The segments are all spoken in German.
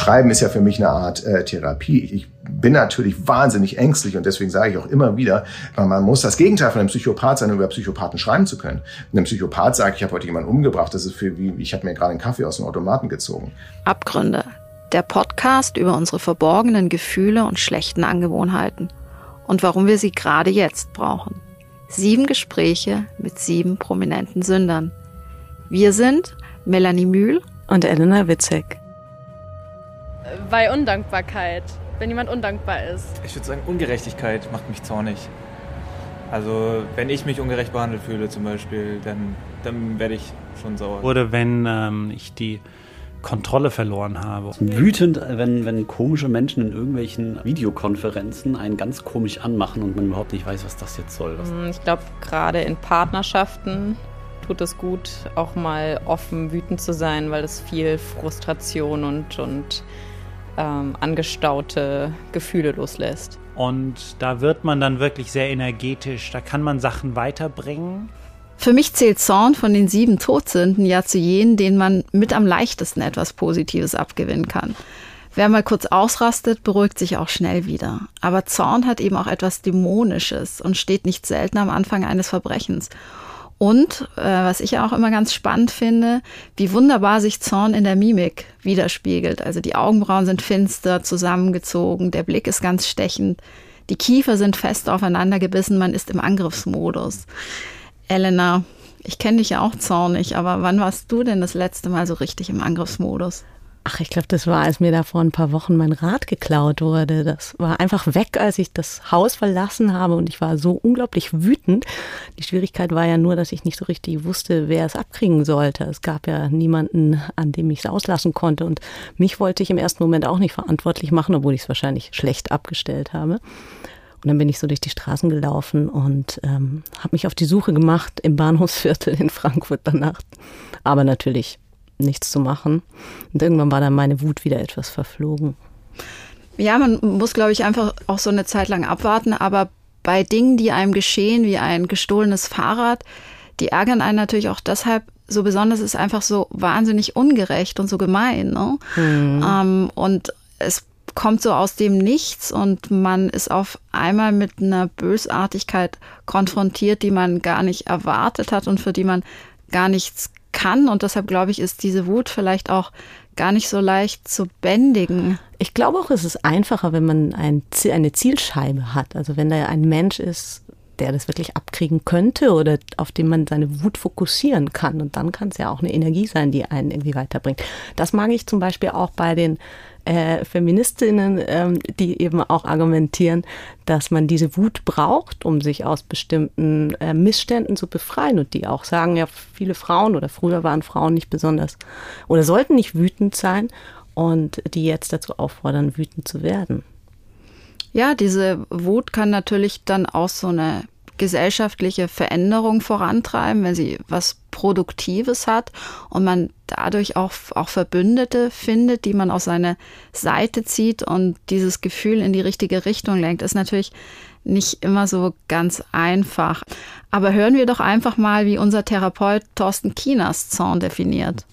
Schreiben ist ja für mich eine Art äh, Therapie. Ich bin natürlich wahnsinnig ängstlich und deswegen sage ich auch immer wieder, man muss das Gegenteil von einem Psychopath sein, um über Psychopathen schreiben zu können. Einem Psychopath sagt, ich habe heute jemanden umgebracht, das ist für wie, ich habe mir gerade einen Kaffee aus dem Automaten gezogen. Abgründe. Der Podcast über unsere verborgenen Gefühle und schlechten Angewohnheiten und warum wir sie gerade jetzt brauchen. Sieben Gespräche mit sieben prominenten Sündern. Wir sind Melanie Mühl und Elena Witzek. Bei Undankbarkeit, wenn jemand undankbar ist. Ich würde sagen, Ungerechtigkeit macht mich zornig. Also wenn ich mich ungerecht behandelt fühle zum Beispiel, dann, dann werde ich schon sauer. Oder wenn ähm, ich die Kontrolle verloren habe. Wütend, wenn, wenn komische Menschen in irgendwelchen Videokonferenzen einen ganz komisch anmachen und man überhaupt nicht weiß, was das jetzt soll. Mm, ich glaube, gerade in Partnerschaften tut es gut, auch mal offen wütend zu sein, weil es viel Frustration und, und ähm, angestaute Gefühle loslässt. Und da wird man dann wirklich sehr energetisch, da kann man Sachen weiterbringen. Für mich zählt Zorn von den sieben Todsünden ja zu jenen, denen man mit am leichtesten etwas Positives abgewinnen kann. Wer mal kurz ausrastet, beruhigt sich auch schnell wieder. Aber Zorn hat eben auch etwas Dämonisches und steht nicht selten am Anfang eines Verbrechens. Und, äh, was ich auch immer ganz spannend finde, wie wunderbar sich Zorn in der Mimik widerspiegelt. Also die Augenbrauen sind finster, zusammengezogen, der Blick ist ganz stechend, die Kiefer sind fest aufeinander gebissen, man ist im Angriffsmodus. Elena, ich kenne dich ja auch zornig, aber wann warst du denn das letzte Mal so richtig im Angriffsmodus? Ach, ich glaube, das war, als mir da vor ein paar Wochen mein Rad geklaut wurde. Das war einfach weg, als ich das Haus verlassen habe und ich war so unglaublich wütend. Die Schwierigkeit war ja nur, dass ich nicht so richtig wusste, wer es abkriegen sollte. Es gab ja niemanden, an dem ich es auslassen konnte und mich wollte ich im ersten Moment auch nicht verantwortlich machen, obwohl ich es wahrscheinlich schlecht abgestellt habe. Und dann bin ich so durch die Straßen gelaufen und ähm, habe mich auf die Suche gemacht im Bahnhofsviertel in Frankfurt danach. Aber natürlich nichts zu machen. Und irgendwann war dann meine Wut wieder etwas verflogen. Ja, man muss, glaube ich, einfach auch so eine Zeit lang abwarten. Aber bei Dingen, die einem geschehen, wie ein gestohlenes Fahrrad, die ärgern einen natürlich auch deshalb so besonders, ist einfach so wahnsinnig ungerecht und so gemein. Ne? Mhm. Ähm, und es kommt so aus dem Nichts und man ist auf einmal mit einer Bösartigkeit konfrontiert, die man gar nicht erwartet hat und für die man gar nichts kann. Und deshalb glaube ich, ist diese Wut vielleicht auch gar nicht so leicht zu bändigen. Ich glaube auch, es ist einfacher, wenn man ein, eine Zielscheibe hat. Also wenn da ein Mensch ist, der das wirklich abkriegen könnte oder auf den man seine Wut fokussieren kann. Und dann kann es ja auch eine Energie sein, die einen irgendwie weiterbringt. Das mag ich zum Beispiel auch bei den äh, Feministinnen, ähm, die eben auch argumentieren, dass man diese Wut braucht, um sich aus bestimmten äh, Missständen zu befreien und die auch sagen, ja, viele Frauen oder früher waren Frauen nicht besonders oder sollten nicht wütend sein und die jetzt dazu auffordern, wütend zu werden. Ja, diese Wut kann natürlich dann auch so eine gesellschaftliche Veränderung vorantreiben, wenn sie was Produktives hat und man dadurch auch, auch Verbündete findet, die man auf seine Seite zieht und dieses Gefühl in die richtige Richtung lenkt, ist natürlich nicht immer so ganz einfach. Aber hören wir doch einfach mal, wie unser Therapeut Thorsten Kieners Zorn definiert.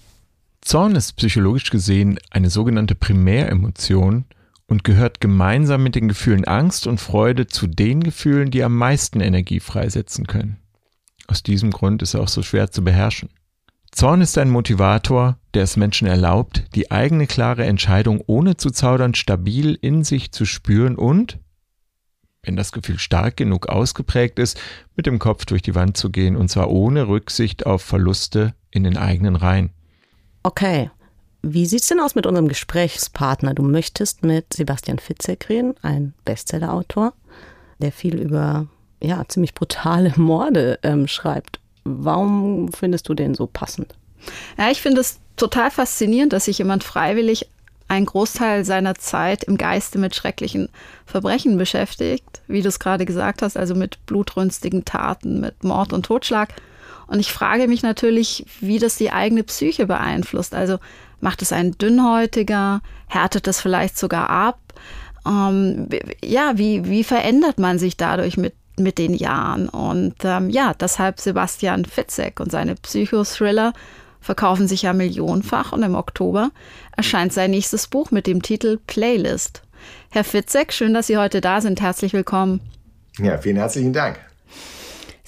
Zorn ist psychologisch gesehen eine sogenannte Primäremotion, und gehört gemeinsam mit den Gefühlen Angst und Freude zu den Gefühlen, die am meisten Energie freisetzen können. Aus diesem Grund ist er auch so schwer zu beherrschen. Zorn ist ein Motivator, der es Menschen erlaubt, die eigene klare Entscheidung ohne zu zaudern stabil in sich zu spüren und, wenn das Gefühl stark genug ausgeprägt ist, mit dem Kopf durch die Wand zu gehen und zwar ohne Rücksicht auf Verluste in den eigenen Reihen. Okay, wie sieht's denn aus mit unserem Gesprächspartner? Du möchtest mit Sebastian Fitzek reden, ein Bestsellerautor, der viel über ja ziemlich brutale Morde ähm, schreibt. Warum findest du den so passend? Ja, ich finde es total faszinierend, dass sich jemand freiwillig einen Großteil seiner Zeit im Geiste mit schrecklichen Verbrechen beschäftigt, wie du es gerade gesagt hast, also mit blutrünstigen Taten, mit Mord und Totschlag. Und ich frage mich natürlich, wie das die eigene Psyche beeinflusst. Also Macht es einen dünnhäutiger? Härtet es vielleicht sogar ab? Ähm, ja, wie, wie verändert man sich dadurch mit, mit den Jahren? Und ähm, ja, deshalb Sebastian Fitzek und seine Psychothriller verkaufen sich ja millionenfach und im Oktober erscheint sein nächstes Buch mit dem Titel Playlist. Herr Fitzek, schön, dass Sie heute da sind. Herzlich willkommen. Ja, vielen herzlichen Dank.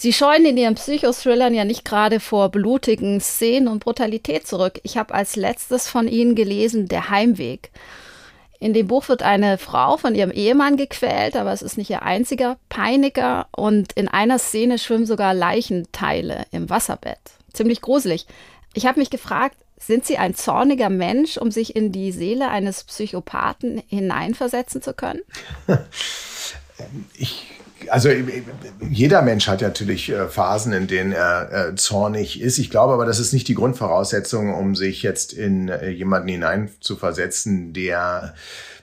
Sie scheuen in Ihren Psychothrillern ja nicht gerade vor blutigen Szenen und Brutalität zurück. Ich habe als letztes von Ihnen gelesen Der Heimweg. In dem Buch wird eine Frau von ihrem Ehemann gequält, aber es ist nicht ihr einziger Peiniger und in einer Szene schwimmen sogar Leichenteile im Wasserbett. Ziemlich gruselig. Ich habe mich gefragt, sind Sie ein zorniger Mensch, um sich in die Seele eines Psychopathen hineinversetzen zu können? Ich also jeder Mensch hat natürlich äh, Phasen, in denen er äh, zornig ist. Ich glaube aber, das ist nicht die Grundvoraussetzung, um sich jetzt in äh, jemanden hineinzuversetzen, der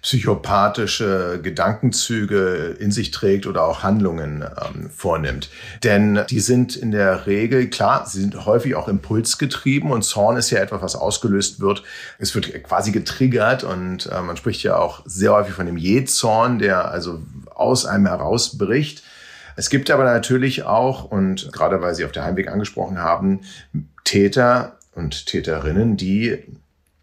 psychopathische Gedankenzüge in sich trägt oder auch Handlungen ähm, vornimmt. Denn die sind in der Regel, klar, sie sind häufig auch impulsgetrieben und Zorn ist ja etwas, was ausgelöst wird. Es wird quasi getriggert und äh, man spricht ja auch sehr häufig von dem Je-Zorn, der also aus einem herausbricht. Es gibt aber natürlich auch, und gerade weil Sie auf der Heimweg angesprochen haben, Täter und Täterinnen, die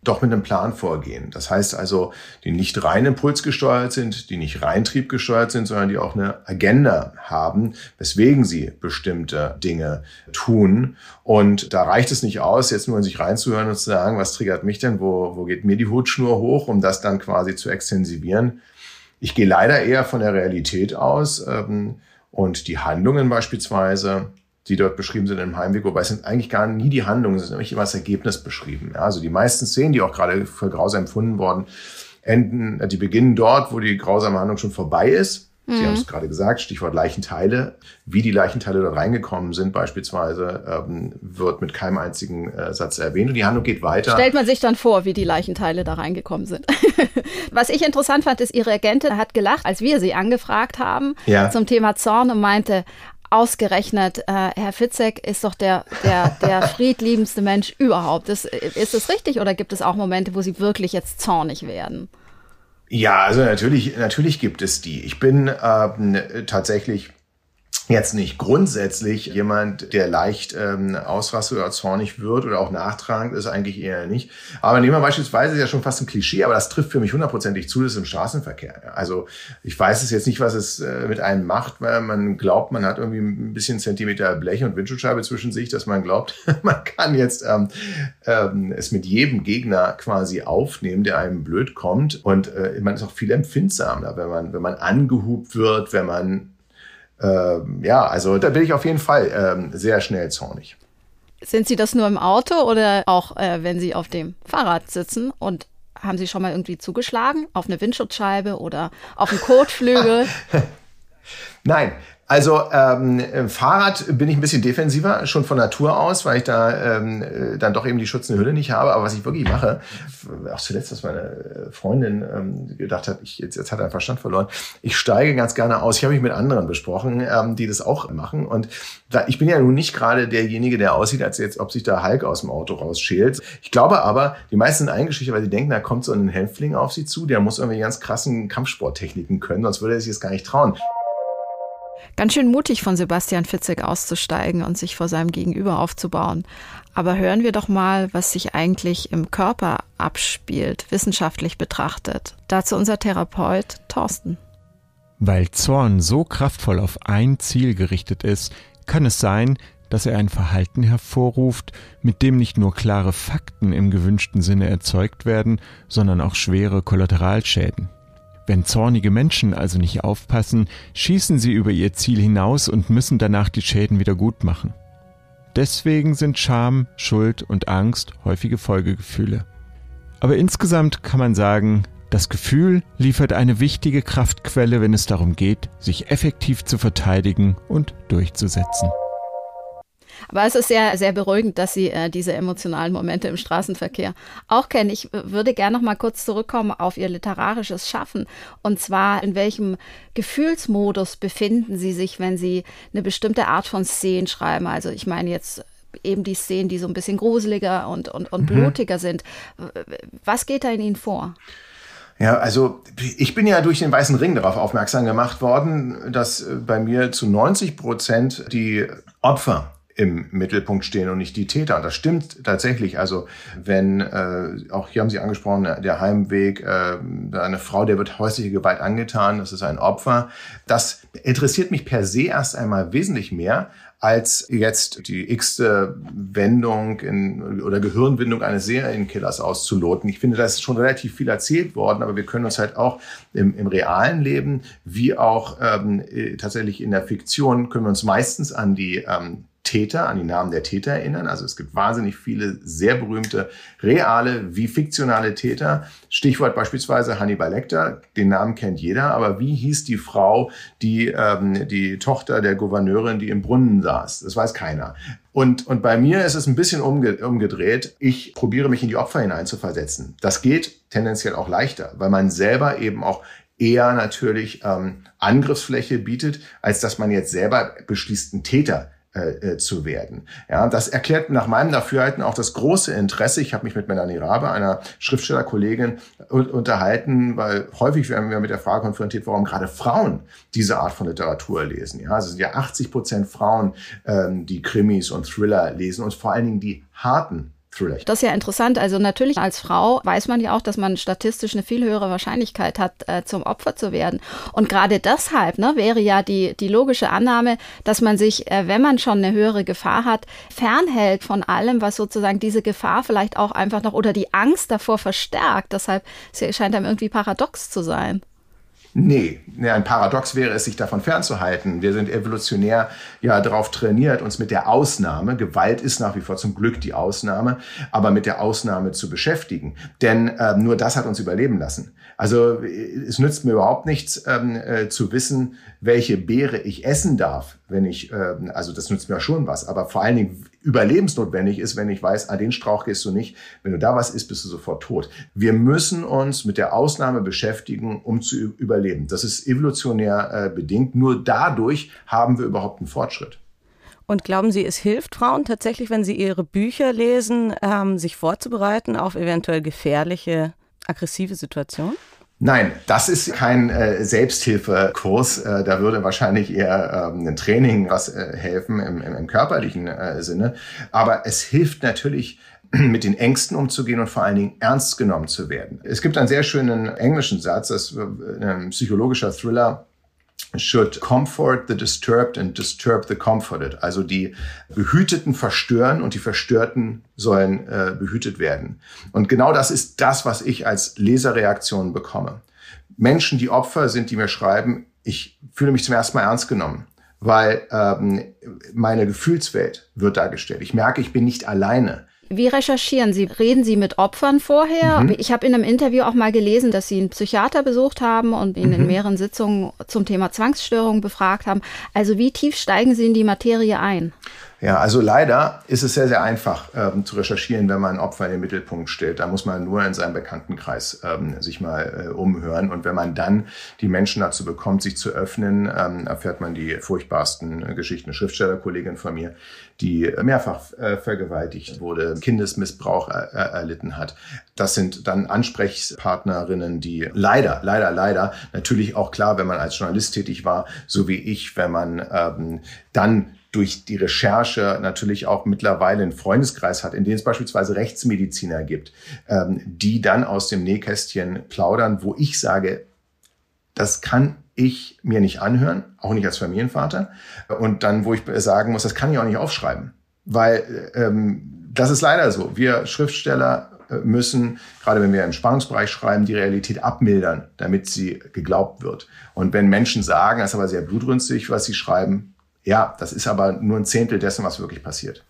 doch mit einem Plan vorgehen. Das heißt also, die nicht rein impulsgesteuert sind, die nicht rein triebgesteuert sind, sondern die auch eine Agenda haben, weswegen sie bestimmte Dinge tun. Und da reicht es nicht aus, jetzt nur in sich reinzuhören und zu sagen, was triggert mich denn, wo, wo geht mir die Hutschnur hoch, um das dann quasi zu extensivieren, ich gehe leider eher von der Realität aus ähm, und die Handlungen beispielsweise, die dort beschrieben sind im Heimweg, wobei es sind eigentlich gar nie die Handlungen, es ist nämlich immer das Ergebnis beschrieben. Ja, also die meisten Szenen, die auch gerade für grausam empfunden worden, enden, äh, die beginnen dort, wo die grausame Handlung schon vorbei ist. Sie mhm. haben es gerade gesagt, Stichwort Leichenteile. Wie die Leichenteile dort reingekommen sind, beispielsweise, ähm, wird mit keinem einzigen äh, Satz erwähnt. Und die Handlung geht weiter. Stellt man sich dann vor, wie die Leichenteile da reingekommen sind. Was ich interessant fand, ist, Ihre Agentin hat gelacht, als wir sie angefragt haben ja. zum Thema Zorn und meinte, ausgerechnet, äh, Herr Fitzek ist doch der, der, der friedliebendste Mensch überhaupt. Ist, ist das richtig oder gibt es auch Momente, wo Sie wirklich jetzt zornig werden? Ja, also natürlich, natürlich gibt es die. Ich bin äh, tatsächlich jetzt nicht grundsätzlich jemand, der leicht ähm, ausrastet oder zornig wird oder auch nachtragend ist, eigentlich eher nicht. Aber nehmen wir beispielsweise, ist ja schon fast ein Klischee, aber das trifft für mich hundertprozentig zu, das ist im Straßenverkehr. Also ich weiß es jetzt nicht, was es äh, mit einem macht, weil man glaubt, man hat irgendwie ein bisschen Zentimeter Blech und Windschutzscheibe zwischen sich, dass man glaubt, man kann jetzt ähm, ähm, es mit jedem Gegner quasi aufnehmen, der einem blöd kommt. Und äh, man ist auch viel empfindsamer, wenn man, wenn man angehubt wird, wenn man ähm, ja, also da bin ich auf jeden Fall ähm, sehr schnell zornig. Sind Sie das nur im Auto oder auch äh, wenn Sie auf dem Fahrrad sitzen und haben Sie schon mal irgendwie zugeschlagen auf eine Windschutzscheibe oder auf einen Kotflügel? Nein, also ähm, Fahrrad bin ich ein bisschen defensiver, schon von Natur aus, weil ich da ähm, äh, dann doch eben die schützende Hülle nicht habe. Aber was ich wirklich mache, auch zuletzt, dass meine Freundin ähm, gedacht hat, ich, jetzt, jetzt hat er Verstand verloren, ich steige ganz gerne aus. Ich habe mich mit anderen besprochen, ähm, die das auch machen. Und da, ich bin ja nun nicht gerade derjenige, der aussieht, als jetzt, ob sich da Hulk aus dem Auto rausschält. Ich glaube aber, die meisten sind eingeschüchtert, weil sie denken, da kommt so ein Hänfling auf sie zu, der muss irgendwie ganz krassen Kampfsporttechniken können, sonst würde er sich das gar nicht trauen. Ganz schön mutig von Sebastian Fitzek auszusteigen und sich vor seinem Gegenüber aufzubauen. Aber hören wir doch mal, was sich eigentlich im Körper abspielt, wissenschaftlich betrachtet. Dazu unser Therapeut Thorsten. Weil Zorn so kraftvoll auf ein Ziel gerichtet ist, kann es sein, dass er ein Verhalten hervorruft, mit dem nicht nur klare Fakten im gewünschten Sinne erzeugt werden, sondern auch schwere Kollateralschäden. Wenn zornige Menschen also nicht aufpassen, schießen sie über ihr Ziel hinaus und müssen danach die Schäden wieder gut machen. Deswegen sind Scham, Schuld und Angst häufige Folgegefühle. Aber insgesamt kann man sagen, das Gefühl liefert eine wichtige Kraftquelle, wenn es darum geht, sich effektiv zu verteidigen und durchzusetzen. Aber es ist sehr, sehr beruhigend, dass Sie äh, diese emotionalen Momente im Straßenverkehr auch kennen. Ich würde gerne noch mal kurz zurückkommen auf Ihr literarisches Schaffen. Und zwar, in welchem Gefühlsmodus befinden Sie sich, wenn Sie eine bestimmte Art von Szenen schreiben? Also ich meine jetzt eben die Szenen, die so ein bisschen gruseliger und, und, und mhm. blutiger sind. Was geht da in Ihnen vor? Ja, also ich bin ja durch den Weißen Ring darauf aufmerksam gemacht worden, dass bei mir zu 90 Prozent die Opfer im Mittelpunkt stehen und nicht die Täter. Das stimmt tatsächlich. Also wenn, äh, auch hier haben Sie angesprochen, der Heimweg, äh, eine Frau, der wird häusliche Gewalt angetan, das ist ein Opfer. Das interessiert mich per se erst einmal wesentlich mehr, als jetzt die x-te Wendung in, oder Gehirnwindung eines Serienkillers auszuloten. Ich finde, da ist schon relativ viel erzählt worden, aber wir können uns halt auch im, im realen Leben wie auch ähm, äh, tatsächlich in der Fiktion können wir uns meistens an die ähm, Täter, an die Namen der Täter erinnern. Also es gibt wahnsinnig viele sehr berühmte reale wie fiktionale Täter. Stichwort beispielsweise Hannibal Lecter, den Namen kennt jeder, aber wie hieß die Frau, die ähm, die Tochter der Gouverneurin, die im Brunnen saß? Das weiß keiner. Und, und bei mir ist es ein bisschen umge umgedreht. Ich probiere mich in die Opfer hineinzuversetzen. Das geht tendenziell auch leichter, weil man selber eben auch eher natürlich ähm, Angriffsfläche bietet, als dass man jetzt selber beschließt, einen Täter äh, äh, zu werden. Ja, das erklärt nach meinem Dafürhalten auch das große Interesse. Ich habe mich mit Melanie Rabe, einer Schriftstellerkollegin, unterhalten, weil häufig werden wir mit der Frage konfrontiert, warum gerade Frauen diese Art von Literatur lesen. Ja, es sind ja 80 Prozent Frauen, ähm, die Krimis und Thriller lesen und vor allen Dingen die harten Thriller. Das ist ja interessant. Also natürlich als Frau weiß man ja auch, dass man statistisch eine viel höhere Wahrscheinlichkeit hat, äh, zum Opfer zu werden. Und gerade deshalb ne, wäre ja die, die logische Annahme, dass man sich, äh, wenn man schon eine höhere Gefahr hat, fernhält von allem, was sozusagen diese Gefahr vielleicht auch einfach noch oder die Angst davor verstärkt. Deshalb scheint einem irgendwie paradox zu sein. Nee, ein Paradox wäre es, sich davon fernzuhalten. Wir sind evolutionär ja darauf trainiert, uns mit der Ausnahme, Gewalt ist nach wie vor zum Glück die Ausnahme, aber mit der Ausnahme zu beschäftigen. Denn äh, nur das hat uns überleben lassen. Also es nützt mir überhaupt nichts ähm, äh, zu wissen, welche Beere ich essen darf, wenn ich, äh, also das nützt mir schon was, aber vor allen Dingen überlebensnotwendig ist, wenn ich weiß, ah, den Strauch gehst du nicht, wenn du da was isst, bist du sofort tot. Wir müssen uns mit der Ausnahme beschäftigen, um zu überleben. Das ist evolutionär äh, bedingt. Nur dadurch haben wir überhaupt einen Fortschritt. Und glauben Sie, es hilft Frauen tatsächlich, wenn sie ihre Bücher lesen, ähm, sich vorzubereiten auf eventuell gefährliche aggressive Situation? Nein, das ist kein äh, Selbsthilfekurs. Äh, da würde wahrscheinlich eher ähm, ein Training was äh, helfen im, im, im körperlichen äh, Sinne. Aber es hilft natürlich, mit den Ängsten umzugehen und vor allen Dingen ernst genommen zu werden. Es gibt einen sehr schönen englischen Satz, das ist äh, ein psychologischer Thriller should comfort the disturbed and disturb the comforted. Also die Behüteten verstören und die Verstörten sollen äh, behütet werden. Und genau das ist das, was ich als Leserreaktion bekomme. Menschen, die Opfer sind, die mir schreiben, ich fühle mich zum ersten Mal ernst genommen, weil ähm, meine Gefühlswelt wird dargestellt. Ich merke, ich bin nicht alleine. Wie recherchieren Sie? Reden Sie mit Opfern vorher? Mhm. Ich habe in einem Interview auch mal gelesen, dass Sie einen Psychiater besucht haben und ihn mhm. in mehreren Sitzungen zum Thema Zwangsstörungen befragt haben. Also wie tief steigen Sie in die Materie ein? Ja, also leider ist es sehr, sehr einfach ähm, zu recherchieren, wenn man Opfer in den Mittelpunkt stellt. Da muss man nur in seinem Bekanntenkreis ähm, sich mal äh, umhören. Und wenn man dann die Menschen dazu bekommt, sich zu öffnen, ähm, erfährt man die furchtbarsten äh, Geschichten. Eine Schriftstellerkollegin von mir, die mehrfach äh, vergewaltigt wurde, Kindesmissbrauch er erlitten hat. Das sind dann Ansprechpartnerinnen, die leider, leider, leider, natürlich auch klar, wenn man als Journalist tätig war, so wie ich, wenn man ähm, dann durch die Recherche natürlich auch mittlerweile einen Freundeskreis hat, in dem es beispielsweise Rechtsmediziner gibt, ähm, die dann aus dem Nähkästchen plaudern, wo ich sage, das kann ich mir nicht anhören, auch nicht als Familienvater. Und dann, wo ich sagen muss, das kann ich auch nicht aufschreiben. Weil ähm, das ist leider so. Wir Schriftsteller äh, müssen, gerade wenn wir im Spannungsbereich schreiben, die Realität abmildern, damit sie geglaubt wird. Und wenn Menschen sagen, das ist aber sehr blutrünstig, was sie schreiben, ja, das ist aber nur ein Zehntel dessen, was wirklich passiert.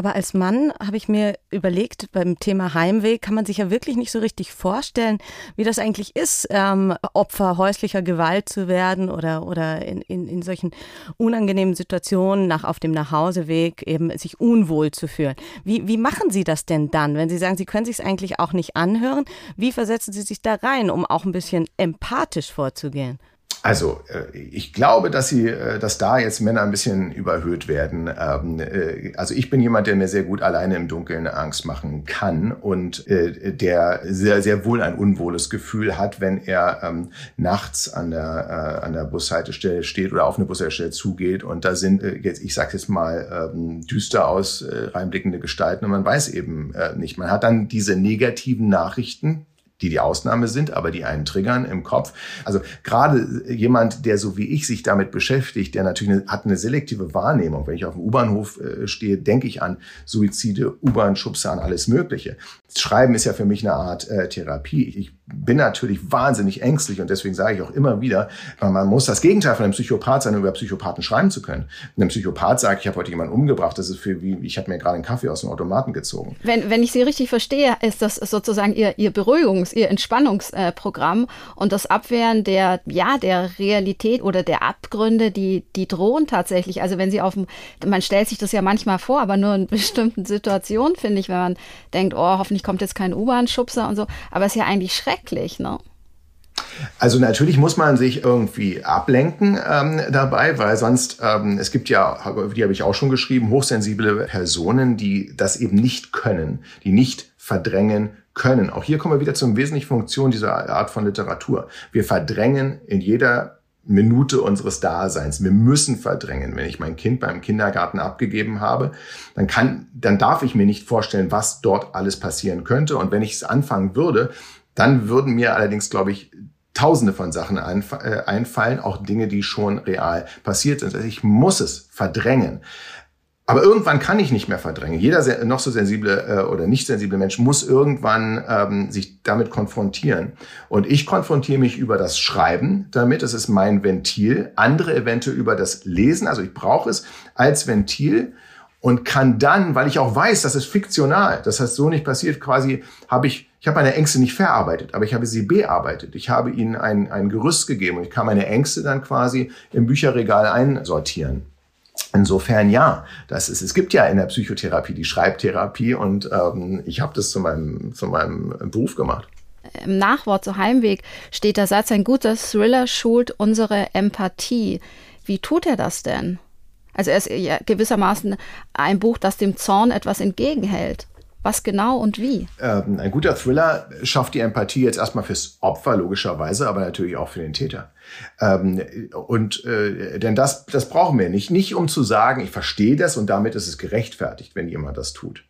Aber als Mann habe ich mir überlegt, beim Thema Heimweh kann man sich ja wirklich nicht so richtig vorstellen, wie das eigentlich ist, ähm, Opfer häuslicher Gewalt zu werden oder, oder in, in, in solchen unangenehmen Situationen nach, auf dem Nachhauseweg eben sich unwohl zu fühlen. Wie, wie machen Sie das denn dann, wenn Sie sagen, Sie können sich es eigentlich auch nicht anhören? Wie versetzen Sie sich da rein, um auch ein bisschen empathisch vorzugehen? Also äh, ich glaube, dass sie, äh, dass da jetzt Männer ein bisschen überhöht werden. Ähm, äh, also ich bin jemand, der mir sehr gut alleine im Dunkeln Angst machen kann und der sehr, sehr wohl ein unwohles Gefühl hat, wenn er ähm, nachts an der, an der Bushaltestelle steht oder auf eine Bushaltestelle zugeht und da sind jetzt, ich sage jetzt mal, ähm, düster aus reinblickende Gestalten und man weiß eben nicht. Man hat dann diese negativen Nachrichten, die die Ausnahme sind, aber die einen triggern im Kopf. Also gerade jemand, der so wie ich sich damit beschäftigt, der natürlich eine, hat eine selektive Wahrnehmung. Wenn ich auf dem U-Bahnhof äh, stehe, denke ich an Suizide, U-Bahn-Schubser, an alles Mögliche. Schreiben ist ja für mich eine Art äh, Therapie. Ich bin natürlich wahnsinnig ängstlich und deswegen sage ich auch immer wieder, man muss das Gegenteil von einem Psychopath sein, um über Psychopathen schreiben zu können. Einem Psychopath sagt, ich habe heute jemanden umgebracht, das ist für wie, ich habe mir gerade einen Kaffee aus dem Automaten gezogen. Wenn, wenn ich Sie richtig verstehe, ist das sozusagen Ihr, Ihr Beruhigungs-, Ihr Entspannungsprogramm und das Abwehren der, ja, der Realität oder der Abgründe, die, die drohen tatsächlich. Also wenn Sie auf dem, man stellt sich das ja manchmal vor, aber nur in bestimmten Situationen, finde ich, wenn man denkt, oh, hoffentlich kommt jetzt kein U-Bahn-Schubser und so, aber es ist ja eigentlich schrecklich schrecklich, ne? Also natürlich muss man sich irgendwie ablenken ähm, dabei, weil sonst, ähm, es gibt ja, die habe ich auch schon geschrieben, hochsensible Personen, die das eben nicht können, die nicht verdrängen können. Auch hier kommen wir wieder zur wesentlichen Funktion dieser Art von Literatur. Wir verdrängen in jeder Minute unseres Daseins. Wir müssen verdrängen. Wenn ich mein Kind beim Kindergarten abgegeben habe, dann kann, dann darf ich mir nicht vorstellen, was dort alles passieren könnte. Und wenn ich es anfangen würde, dann würden mir allerdings, glaube ich, Tausende von Sachen äh, einfallen, auch Dinge, die schon real passiert sind. Also ich muss es verdrängen. Aber irgendwann kann ich nicht mehr verdrängen. Jeder noch so sensible äh, oder nicht sensible Mensch muss irgendwann ähm, sich damit konfrontieren. Und ich konfrontiere mich über das Schreiben damit. Das ist mein Ventil. Andere eventuell über das Lesen. Also ich brauche es als Ventil und kann dann, weil ich auch weiß, das ist fiktional, das heißt so nicht passiert, quasi habe ich ich habe meine Ängste nicht verarbeitet, aber ich habe sie bearbeitet. Ich habe ihnen ein, ein Gerüst gegeben und ich kann meine Ängste dann quasi im Bücherregal einsortieren. Insofern ja, das ist, es gibt ja in der Psychotherapie die Schreibtherapie und ähm, ich habe das zu meinem, zu meinem Beruf gemacht. Im Nachwort zu Heimweg steht der Satz, ein guter Thriller schult unsere Empathie. Wie tut er das denn? Also er ist ja gewissermaßen ein Buch, das dem Zorn etwas entgegenhält. Was genau und wie? Ähm, ein guter Thriller schafft die Empathie jetzt erstmal fürs Opfer, logischerweise, aber natürlich auch für den Täter. Ähm, und äh, denn das, das brauchen wir nicht. Nicht um zu sagen, ich verstehe das und damit ist es gerechtfertigt, wenn jemand das tut.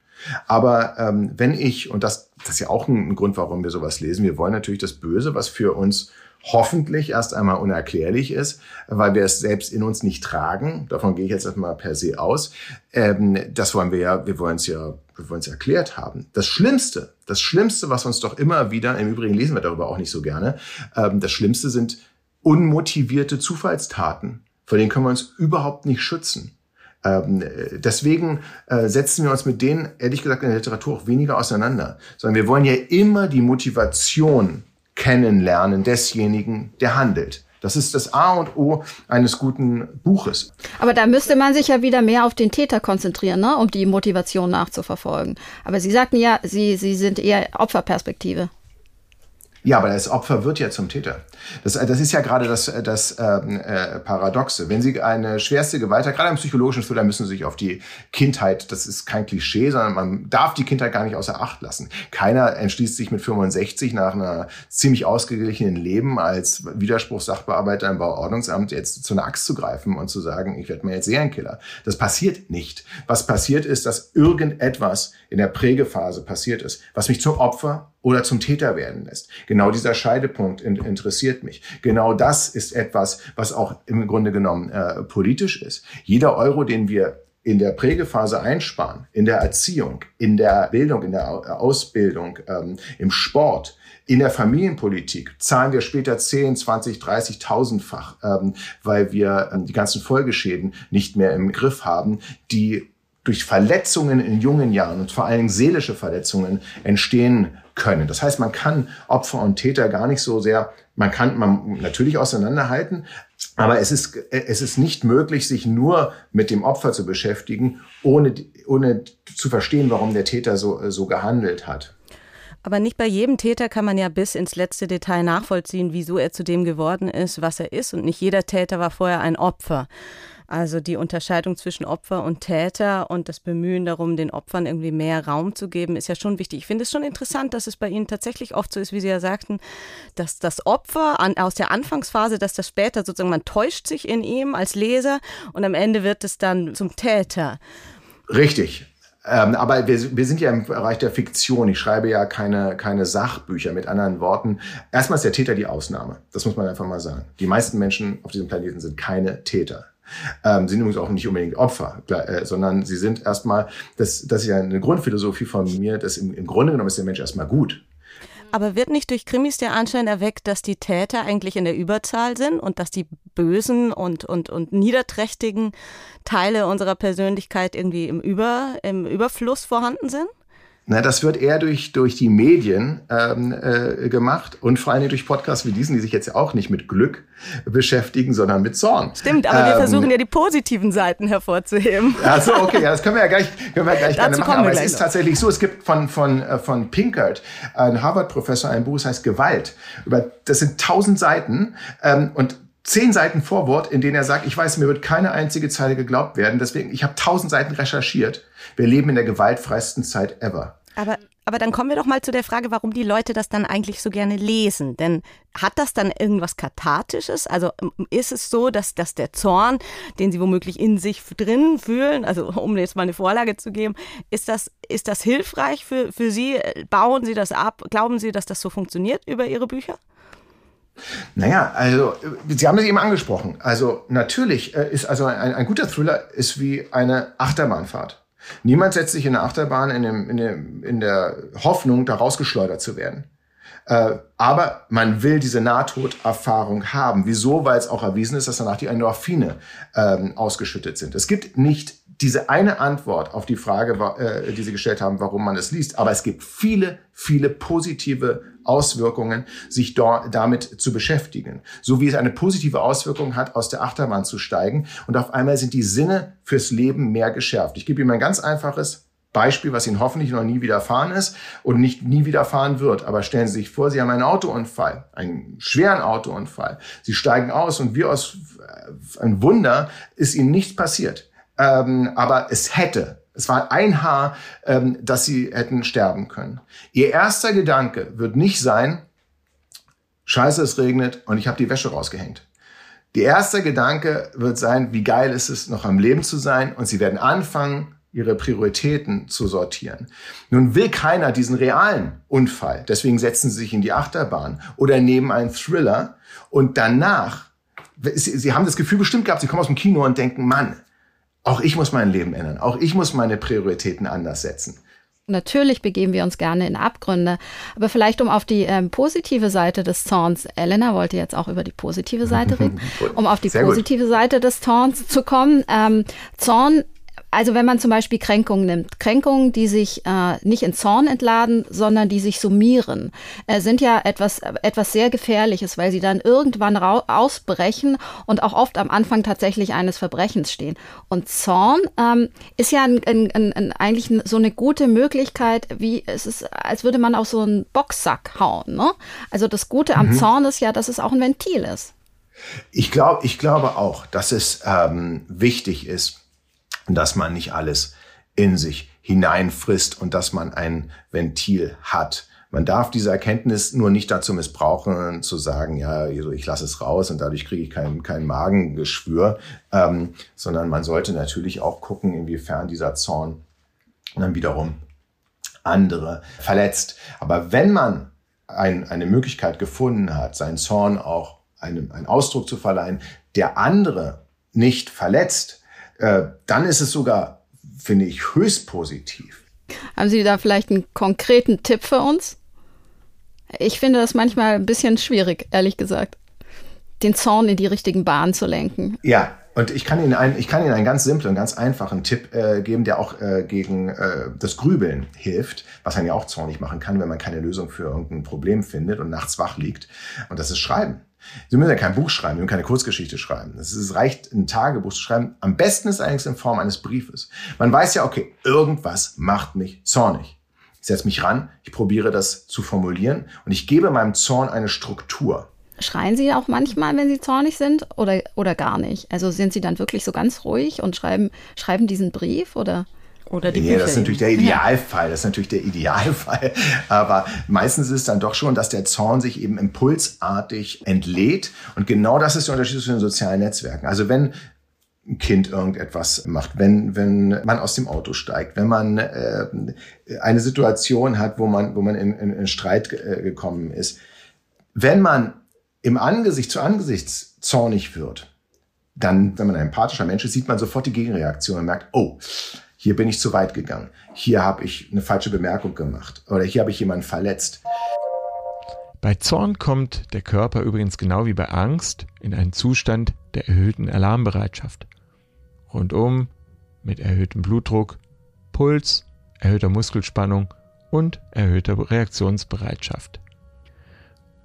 Aber ähm, wenn ich, und das, das ist ja auch ein, Grund, warum wir sowas lesen, wir wollen natürlich das Böse, was für uns hoffentlich erst einmal unerklärlich ist, weil wir es selbst in uns nicht tragen. Davon gehe ich jetzt erstmal per se aus. Ähm, das wollen wir ja, wir wollen es ja, wir es erklärt haben. Das Schlimmste, das Schlimmste, was uns doch immer wieder, im Übrigen lesen wir darüber auch nicht so gerne, ähm, das Schlimmste sind unmotivierte Zufallstaten. Vor denen können wir uns überhaupt nicht schützen. Ähm, deswegen äh, setzen wir uns mit denen, ehrlich gesagt, in der Literatur auch weniger auseinander, sondern wir wollen ja immer die Motivation Kennenlernen desjenigen, der handelt. Das ist das A und O eines guten Buches. Aber da müsste man sich ja wieder mehr auf den Täter konzentrieren, ne? um die Motivation nachzuverfolgen. Aber Sie sagten ja, Sie, Sie sind eher Opferperspektive. Ja, aber das Opfer wird ja zum Täter. Das, das ist ja gerade das, das ähm, äh, Paradoxe. Wenn Sie eine schwerste Gewalt gerade im psychologischen Thriller müssen Sie sich auf die Kindheit, das ist kein Klischee, sondern man darf die Kindheit gar nicht außer Acht lassen. Keiner entschließt sich mit 65 nach einer ziemlich ausgeglichenen Leben als Widerspruchssachbearbeiter im Bauordnungsamt jetzt zu einer Axt zu greifen und zu sagen, ich werde mir jetzt Serienkiller. Das passiert nicht. Was passiert ist, dass irgendetwas in der Prägephase passiert ist, was mich zum Opfer oder zum Täter werden lässt. Genau dieser Scheidepunkt in, interessiert mich. Genau das ist etwas, was auch im Grunde genommen äh, politisch ist. Jeder Euro, den wir in der Prägephase einsparen, in der Erziehung, in der Bildung, in der Ausbildung, ähm, im Sport, in der Familienpolitik zahlen wir später 10, 20, 30.000-fach, ähm, weil wir ähm, die ganzen Folgeschäden nicht mehr im Griff haben, die durch Verletzungen in jungen Jahren und vor allen Dingen seelische Verletzungen entstehen können. Das heißt, man kann Opfer und Täter gar nicht so sehr, man kann man natürlich auseinanderhalten, aber es ist, es ist nicht möglich, sich nur mit dem Opfer zu beschäftigen, ohne, ohne zu verstehen, warum der Täter so, so gehandelt hat. Aber nicht bei jedem Täter kann man ja bis ins letzte Detail nachvollziehen, wieso er zu dem geworden ist, was er ist. Und nicht jeder Täter war vorher ein Opfer. Also die Unterscheidung zwischen Opfer und Täter und das Bemühen darum, den Opfern irgendwie mehr Raum zu geben, ist ja schon wichtig. Ich finde es schon interessant, dass es bei Ihnen tatsächlich oft so ist, wie Sie ja sagten, dass das Opfer an, aus der Anfangsphase, dass das später sozusagen, man täuscht sich in ihm als Leser und am Ende wird es dann zum Täter. Richtig. Ähm, aber wir, wir sind ja im Bereich der Fiktion. Ich schreibe ja keine, keine Sachbücher. Mit anderen Worten, erstmal ist der Täter die Ausnahme. Das muss man einfach mal sagen. Die meisten Menschen auf diesem Planeten sind keine Täter ähm, sind übrigens auch nicht unbedingt Opfer, äh, sondern sie sind erstmal, das, das ist ja eine Grundphilosophie von mir, dass im, im Grunde genommen ist der Mensch erstmal gut. Aber wird nicht durch Krimis der Anschein erweckt, dass die Täter eigentlich in der Überzahl sind und dass die bösen und, und, und niederträchtigen Teile unserer Persönlichkeit irgendwie im, Über, im Überfluss vorhanden sind? Na, das wird eher durch, durch die Medien ähm, äh, gemacht und vor allem durch Podcasts wie diesen, die sich jetzt auch nicht mit Glück beschäftigen, sondern mit Zorn. Stimmt, aber ähm, wir versuchen ja die positiven Seiten hervorzuheben. Also okay, ja, das können wir ja gleich, können wir gleich gerne machen. Aber es ist noch. tatsächlich so, es gibt von, von, äh, von Pinkert, ein Harvard-Professor, ein Buch, das heißt Gewalt. Über, das sind tausend Seiten ähm, und zehn Seiten Vorwort, in denen er sagt, ich weiß, mir wird keine einzige Zeile geglaubt werden. Deswegen, ich habe tausend Seiten recherchiert. Wir leben in der gewaltfreisten Zeit ever. Aber, aber dann kommen wir doch mal zu der Frage, warum die Leute das dann eigentlich so gerne lesen. Denn hat das dann irgendwas Kathartisches? Also ist es so, dass, dass der Zorn, den sie womöglich in sich drin fühlen, also um jetzt mal eine Vorlage zu geben, ist das, ist das hilfreich für, für Sie? Bauen Sie das ab? Glauben Sie, dass das so funktioniert über Ihre Bücher? Naja, also Sie haben es eben angesprochen. Also natürlich äh, ist also ein, ein guter Thriller ist wie eine Achterbahnfahrt. Niemand setzt sich in eine Achterbahn in, dem, in, dem, in der Hoffnung, da rausgeschleudert zu werden. Äh, aber man will diese Nahtoderfahrung haben. Wieso? Weil es auch erwiesen ist, dass danach die Endorphine ähm, ausgeschüttet sind. Es gibt nicht diese eine Antwort auf die Frage, äh, die Sie gestellt haben, warum man es liest. Aber es gibt viele, viele positive Auswirkungen, sich damit zu beschäftigen. So wie es eine positive Auswirkung hat, aus der Achterbahn zu steigen. Und auf einmal sind die Sinne fürs Leben mehr geschärft. Ich gebe Ihnen ein ganz einfaches Beispiel, was Ihnen hoffentlich noch nie widerfahren ist und nicht nie widerfahren wird. Aber stellen Sie sich vor, Sie haben einen Autounfall, einen schweren Autounfall. Sie steigen aus und wie aus äh, ein Wunder ist Ihnen nichts passiert ähm, aber es hätte. Es war ein Haar, ähm, dass sie hätten sterben können. Ihr erster Gedanke wird nicht sein, scheiße, es regnet und ich habe die Wäsche rausgehängt. Der erste Gedanke wird sein, wie geil ist es, noch am Leben zu sein und sie werden anfangen, ihre Prioritäten zu sortieren. Nun will keiner diesen realen Unfall, deswegen setzen sie sich in die Achterbahn oder nehmen einen Thriller und danach, sie, sie haben das Gefühl bestimmt gehabt, sie kommen aus dem Kino und denken, Mann, auch ich muss mein Leben ändern. Auch ich muss meine Prioritäten anders setzen. Natürlich begeben wir uns gerne in Abgründe, aber vielleicht um auf die ähm, positive Seite des Zorns, Elena wollte jetzt auch über die positive Seite reden, um auf die Sehr positive gut. Seite des Zorns zu kommen. Ähm, Zorn also wenn man zum Beispiel Kränkungen nimmt, Kränkungen, die sich äh, nicht in Zorn entladen, sondern die sich summieren, äh, sind ja etwas, etwas sehr Gefährliches, weil sie dann irgendwann ausbrechen und auch oft am Anfang tatsächlich eines Verbrechens stehen. Und Zorn ähm, ist ja ein, ein, ein, eigentlich so eine gute Möglichkeit, wie es ist, als würde man auf so einen Boxsack hauen. Ne? Also das Gute am mhm. Zorn ist ja, dass es auch ein Ventil ist. Ich glaube, ich glaube auch, dass es ähm, wichtig ist, dass man nicht alles in sich hineinfrisst und dass man ein Ventil hat. Man darf diese Erkenntnis nur nicht dazu missbrauchen, zu sagen, ja, ich lasse es raus und dadurch kriege ich kein, kein Magengeschwür, ähm, sondern man sollte natürlich auch gucken, inwiefern dieser Zorn dann wiederum andere verletzt. Aber wenn man ein, eine Möglichkeit gefunden hat, seinen Zorn auch einem, einen Ausdruck zu verleihen, der andere nicht verletzt, äh, dann ist es sogar, finde ich, höchst positiv. Haben Sie da vielleicht einen konkreten Tipp für uns? Ich finde das manchmal ein bisschen schwierig, ehrlich gesagt, den Zorn in die richtigen Bahnen zu lenken. Ja, und ich kann Ihnen, einen, ich kann Ihnen einen ganz simplen, ganz einfachen Tipp äh, geben, der auch äh, gegen äh, das Grübeln hilft, was man ja auch zornig machen kann, wenn man keine Lösung für irgendein Problem findet und nachts wach liegt. Und das ist Schreiben. Sie müssen ja kein Buch schreiben, Sie müssen keine Kurzgeschichte schreiben. Es reicht, ein Tagebuch zu schreiben. Am besten ist eigentlich in Form eines Briefes. Man weiß ja, okay, irgendwas macht mich zornig. Ich setze mich ran, ich probiere das zu formulieren und ich gebe meinem Zorn eine Struktur. Schreien Sie auch manchmal, wenn Sie zornig sind oder, oder gar nicht? Also sind Sie dann wirklich so ganz ruhig und schreiben, schreiben diesen Brief oder? Oder die nee, Bücher das ist natürlich der Idealfall. Das ist natürlich der Idealfall. Aber meistens ist es dann doch schon, dass der Zorn sich eben impulsartig entlädt. Und genau das ist der Unterschied zu den sozialen Netzwerken. Also wenn ein Kind irgendetwas macht, wenn, wenn man aus dem Auto steigt, wenn man äh, eine Situation hat, wo man, wo man in, in, in Streit äh, gekommen ist. Wenn man im Angesicht zu Angesichts zornig wird, dann, wenn man ein empathischer Mensch ist, sieht man sofort die Gegenreaktion und merkt, oh, hier bin ich zu weit gegangen, hier habe ich eine falsche Bemerkung gemacht oder hier habe ich jemanden verletzt. Bei Zorn kommt der Körper übrigens genau wie bei Angst in einen Zustand der erhöhten Alarmbereitschaft. Rundum mit erhöhtem Blutdruck, Puls, erhöhter Muskelspannung und erhöhter Reaktionsbereitschaft.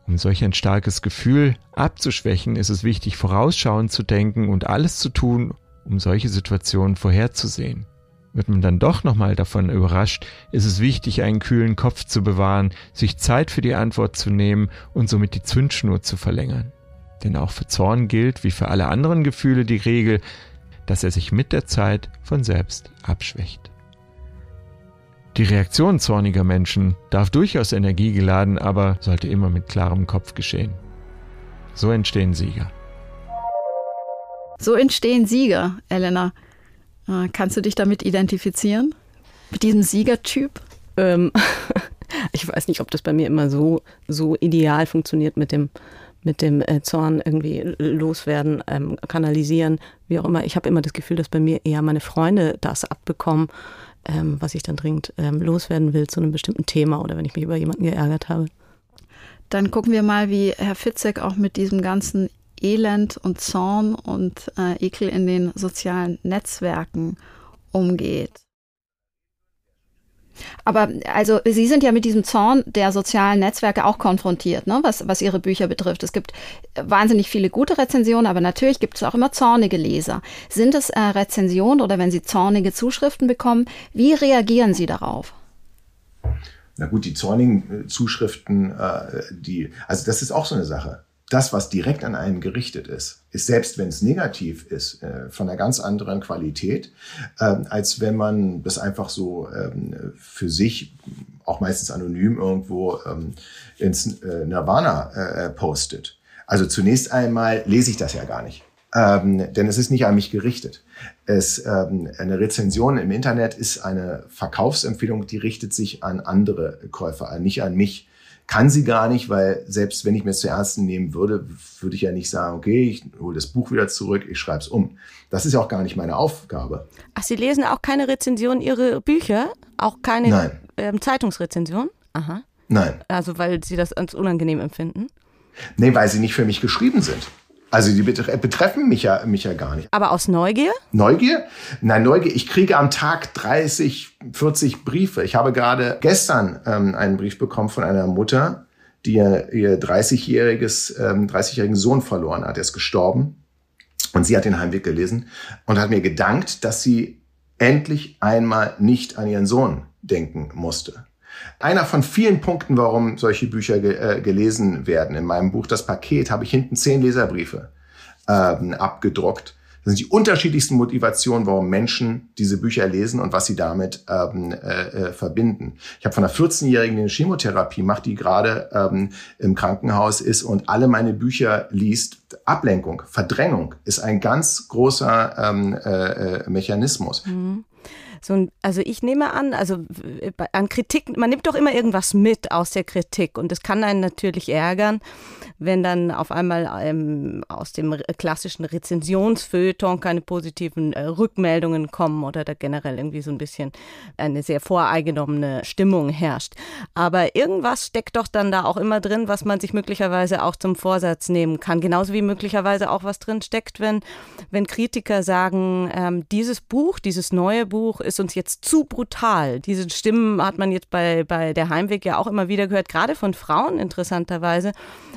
Um solch ein starkes Gefühl abzuschwächen, ist es wichtig, vorausschauend zu denken und alles zu tun, um solche Situationen vorherzusehen. Wird man dann doch nochmal davon überrascht, ist es wichtig, einen kühlen Kopf zu bewahren, sich Zeit für die Antwort zu nehmen und somit die Zündschnur zu verlängern. Denn auch für Zorn gilt, wie für alle anderen Gefühle, die Regel, dass er sich mit der Zeit von selbst abschwächt. Die Reaktion zorniger Menschen darf durchaus energiegeladen, aber sollte immer mit klarem Kopf geschehen. So entstehen Sieger. So entstehen Sieger, Elena. Äh, kannst du dich damit identifizieren? Mit diesem Siegertyp? Ähm, ich weiß nicht, ob das bei mir immer so, so ideal funktioniert mit dem, mit dem äh, Zorn irgendwie loswerden, ähm, kanalisieren, wie auch immer. Ich habe immer das Gefühl, dass bei mir eher meine Freunde das abbekommen, ähm, was ich dann dringend ähm, loswerden will zu einem bestimmten Thema oder wenn ich mich über jemanden geärgert habe. Dann gucken wir mal, wie Herr Fitzek auch mit diesem ganzen Elend und Zorn und äh, Ekel in den sozialen Netzwerken umgeht. Aber also Sie sind ja mit diesem Zorn der sozialen Netzwerke auch konfrontiert, ne? was, was Ihre Bücher betrifft. Es gibt wahnsinnig viele gute Rezensionen, aber natürlich gibt es auch immer zornige Leser. Sind es äh, Rezensionen oder wenn Sie zornige Zuschriften bekommen, wie reagieren Sie darauf? Na gut, die zornigen äh, Zuschriften, äh, die, also das ist auch so eine Sache das, was direkt an einen gerichtet ist, ist selbst wenn es negativ ist, äh, von einer ganz anderen Qualität, ähm, als wenn man das einfach so ähm, für sich, auch meistens anonym irgendwo ähm, ins äh, Nirvana äh, postet. Also zunächst einmal lese ich das ja gar nicht. Ähm, denn es ist nicht an mich gerichtet. Es, ähm, eine Rezension im Internet ist eine Verkaufsempfehlung, die richtet sich an andere Käufer, nicht an mich kann sie gar nicht, weil selbst wenn ich mir es zu Ernsten nehmen würde, würde ich ja nicht sagen, okay, ich hole das Buch wieder zurück, ich schreibe es um. Das ist ja auch gar nicht meine Aufgabe. Ach, Sie lesen auch keine Rezension Ihrer Bücher? Auch keine ähm, Zeitungsrezension? Aha. Nein. Also weil Sie das als unangenehm empfinden? Nee, weil sie nicht für mich geschrieben sind. Also die betreffen mich ja, mich ja gar nicht. Aber aus Neugier? Neugier? Nein, Neugier. Ich kriege am Tag 30, 40 Briefe. Ich habe gerade gestern ähm, einen Brief bekommen von einer Mutter, die ihr, ihr 30-jähriges, ähm, 30-jährigen Sohn verloren hat. Er ist gestorben. Und sie hat den Heimweg gelesen und hat mir gedankt, dass sie endlich einmal nicht an ihren Sohn denken musste. Einer von vielen Punkten, warum solche Bücher ge äh, gelesen werden. In meinem Buch Das Paket habe ich hinten zehn Leserbriefe ähm, abgedruckt. Das sind die unterschiedlichsten Motivationen, warum Menschen diese Bücher lesen und was sie damit ähm, äh, äh, verbinden. Ich habe von einer 14-Jährigen eine Chemotherapie macht, die gerade ähm, im Krankenhaus ist und alle meine Bücher liest. Ablenkung, Verdrängung ist ein ganz großer ähm, äh, äh Mechanismus. Mhm so ein, also ich nehme an, also an Kritik, man nimmt doch immer irgendwas mit aus der Kritik und es kann einen natürlich ärgern, wenn dann auf einmal ähm, aus dem klassischen Rezensionsfeuilleton keine positiven äh, Rückmeldungen kommen oder da generell irgendwie so ein bisschen eine sehr voreingenommene Stimmung herrscht. Aber irgendwas steckt doch dann da auch immer drin, was man sich möglicherweise auch zum Vorsatz nehmen kann. Genauso wie möglicherweise auch was drin steckt, wenn, wenn Kritiker sagen, ähm, dieses Buch, dieses neue Buch ist es uns jetzt zu brutal. Diese Stimmen hat man jetzt bei, bei der Heimweg ja auch immer wieder gehört, gerade von Frauen interessanterweise,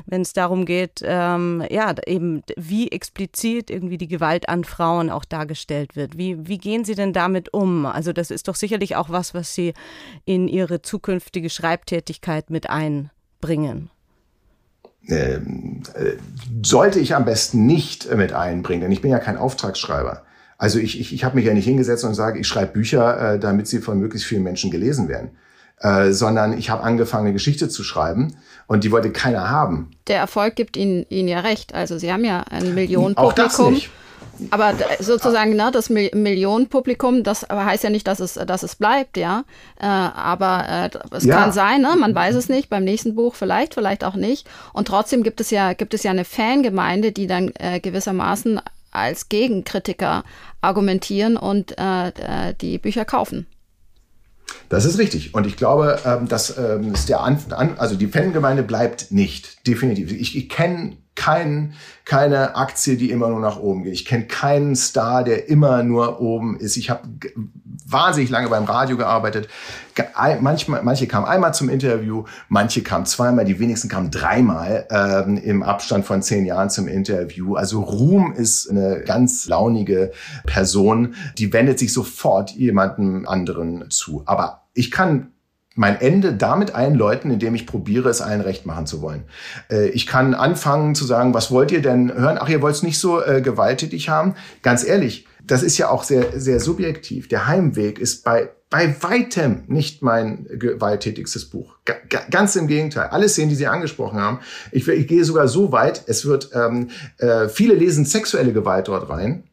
wenn es darum geht, ähm, ja, eben wie explizit irgendwie die Gewalt an Frauen auch dargestellt wird. Wie, wie gehen Sie denn damit um? Also das ist doch sicherlich auch was, was Sie in Ihre zukünftige Schreibtätigkeit mit einbringen. Ähm, äh, sollte ich am besten nicht mit einbringen, denn ich bin ja kein Auftragsschreiber. Also ich, ich, ich habe mich ja nicht hingesetzt und sage, ich schreibe Bücher, äh, damit sie von möglichst vielen Menschen gelesen werden. Äh, sondern ich habe angefangen, eine Geschichte zu schreiben und die wollte keiner haben. Der Erfolg gibt Ihnen, Ihnen ja recht. Also Sie haben ja ein Millionenpublikum. Auch das nicht. Aber sozusagen, ne, das Millionenpublikum, das heißt ja nicht, dass es, dass es bleibt, ja. Äh, aber äh, es ja. kann sein, ne? man weiß es nicht, beim nächsten Buch vielleicht, vielleicht auch nicht. Und trotzdem gibt es ja, gibt es ja eine Fangemeinde, die dann äh, gewissermaßen als Gegenkritiker argumentieren und äh, äh die Bücher kaufen. Das ist richtig. Und ich glaube, ähm, dass ähm, ist der An, also die Fangemeinde bleibt nicht. Definitiv. Ich, ich kenne kein, keine Aktie, die immer nur nach oben geht. Ich kenne keinen Star, der immer nur oben ist. Ich habe wahnsinnig lange beim Radio gearbeitet. Manchmal, manche kamen einmal zum Interview, manche kamen zweimal, die wenigsten kamen dreimal ähm, im Abstand von zehn Jahren zum Interview. Also Ruhm ist eine ganz launige Person, die wendet sich sofort jemandem anderen zu. Aber ich kann mein Ende damit einläuten, indem ich probiere, es allen recht machen zu wollen. Äh, ich kann anfangen zu sagen, was wollt ihr denn hören? Ach, ihr wollt es nicht so äh, gewalttätig haben? Ganz ehrlich, das ist ja auch sehr, sehr subjektiv. Der Heimweg ist bei bei weitem nicht mein gewalttätigstes Buch. G ganz im Gegenteil. Alle Szenen, die Sie angesprochen haben, ich, ich gehe sogar so weit, es wird, ähm, äh, viele lesen sexuelle Gewalt dort rein,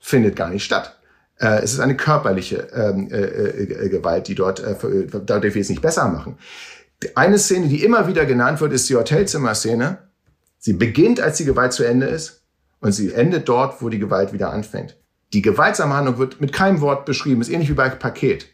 findet gar nicht statt. Äh, es ist eine körperliche ähm, äh, äh, Gewalt, die dort äh, dadurch wir es nicht besser machen. Eine Szene, die immer wieder genannt wird, ist die Hotelzimmer-Szene. Sie beginnt, als die Gewalt zu Ende ist und sie endet dort, wo die Gewalt wieder anfängt. Die gewaltsame Handlung wird mit keinem Wort beschrieben, ist ähnlich wie bei Paket.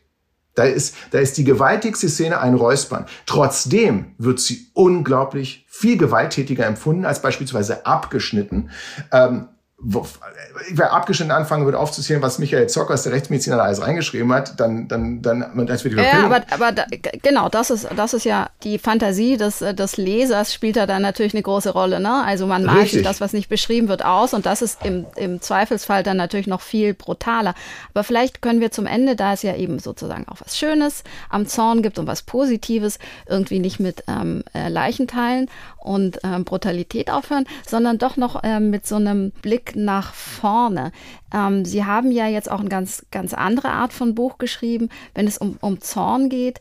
Da ist, da ist die gewaltigste Szene ein Räuspern. Trotzdem wird sie unglaublich viel gewalttätiger empfunden als beispielsweise abgeschnitten. Ähm, ich werde abgeschnitten anfangen würde aufzuzählen, was Michael Zockers, der Rechtsmediziner, alles reingeschrieben hat, dann, dann, dann, als wir die Ja, aber, aber da, genau, das ist, das ist ja die Fantasie des, des Lesers spielt da dann natürlich eine große Rolle, ne? Also man malt sich das, was nicht beschrieben wird, aus und das ist im, im Zweifelsfall dann natürlich noch viel brutaler. Aber vielleicht können wir zum Ende, da es ja eben sozusagen auch was Schönes am Zorn gibt und was Positives, irgendwie nicht mit ähm, äh, Leichenteilen und ähm, Brutalität aufhören, sondern doch noch ähm, mit so einem Nach vorne. Ähm, Sie haben ja jetzt auch eine ganz, ganz andere Art von Buch geschrieben, wenn es um, um Zorn geht.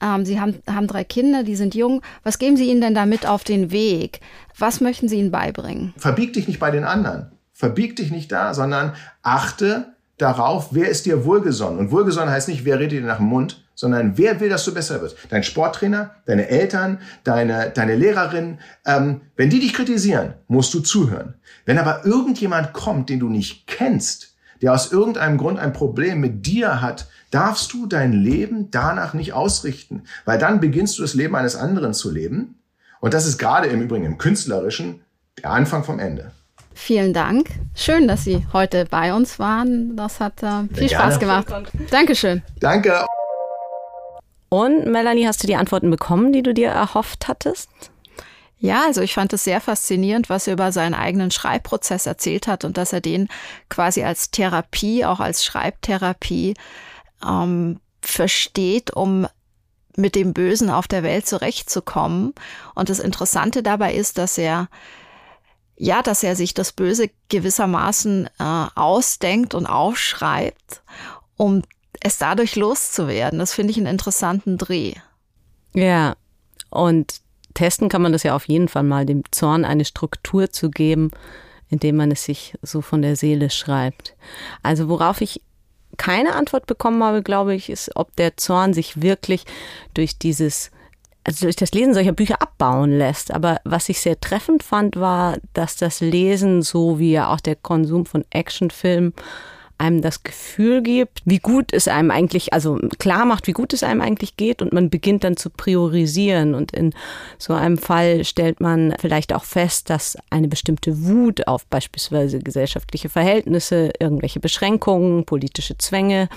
Ähm, Sie haben, haben drei Kinder, die sind jung. Was geben Sie ihnen denn da mit auf den Weg? Was möchten Sie ihnen beibringen? Verbieg dich nicht bei den anderen. Verbieg dich nicht da, sondern achte darauf, wer ist dir wohlgesonnen. Und wohlgesonnen heißt nicht, wer redet dir nach dem Mund, sondern wer will, dass du besser wirst? Dein Sporttrainer, deine Eltern, deine, deine Lehrerin. Ähm, wenn die dich kritisieren, musst du zuhören. Wenn aber irgendjemand kommt, den du nicht kennst, der aus irgendeinem Grund ein Problem mit dir hat, darfst du dein Leben danach nicht ausrichten, weil dann beginnst du das Leben eines anderen zu leben. Und das ist gerade im Übrigen im Künstlerischen der Anfang vom Ende. Vielen Dank. Schön, dass Sie heute bei uns waren. Das hat äh, viel Spaß gemacht. Dankeschön. Danke. Und Melanie, hast du die Antworten bekommen, die du dir erhofft hattest? Ja, also ich fand es sehr faszinierend, was er über seinen eigenen Schreibprozess erzählt hat und dass er den quasi als Therapie, auch als Schreibtherapie ähm, versteht, um mit dem Bösen auf der Welt zurechtzukommen. Und das Interessante dabei ist, dass er ja, dass er sich das Böse gewissermaßen äh, ausdenkt und aufschreibt, um es dadurch loszuwerden. Das finde ich einen interessanten Dreh. Ja, und testen kann man das ja auf jeden Fall mal, dem Zorn eine Struktur zu geben, indem man es sich so von der Seele schreibt. Also worauf ich keine Antwort bekommen habe, glaube ich, ist, ob der Zorn sich wirklich durch dieses also durch das Lesen solcher Bücher abbauen lässt. Aber was ich sehr treffend fand, war, dass das Lesen, so wie ja auch der Konsum von Actionfilmen, einem das Gefühl gibt, wie gut es einem eigentlich, also klar macht, wie gut es einem eigentlich geht und man beginnt dann zu priorisieren und in so einem Fall stellt man vielleicht auch fest, dass eine bestimmte Wut auf beispielsweise gesellschaftliche Verhältnisse, irgendwelche Beschränkungen, politische Zwänge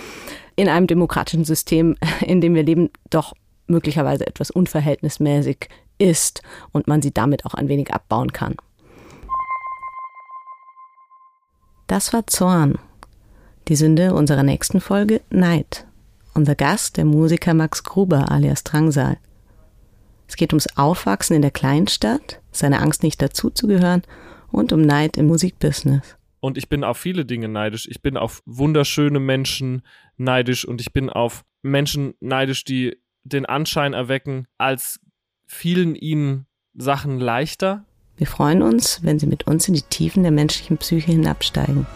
in einem demokratischen System, in dem wir leben, doch möglicherweise etwas unverhältnismäßig ist und man sie damit auch ein wenig abbauen kann. Das war Zorn. Die Sünde unserer nächsten Folge Neid. Unser Gast, der Musiker Max Gruber alias Drangsal. Es geht ums Aufwachsen in der Kleinstadt, seine Angst nicht dazuzugehören und um Neid im Musikbusiness. Und ich bin auf viele Dinge neidisch. Ich bin auf wunderschöne Menschen neidisch und ich bin auf Menschen neidisch, die den Anschein erwecken, als fielen ihnen Sachen leichter. Wir freuen uns, wenn Sie mit uns in die Tiefen der menschlichen Psyche hinabsteigen.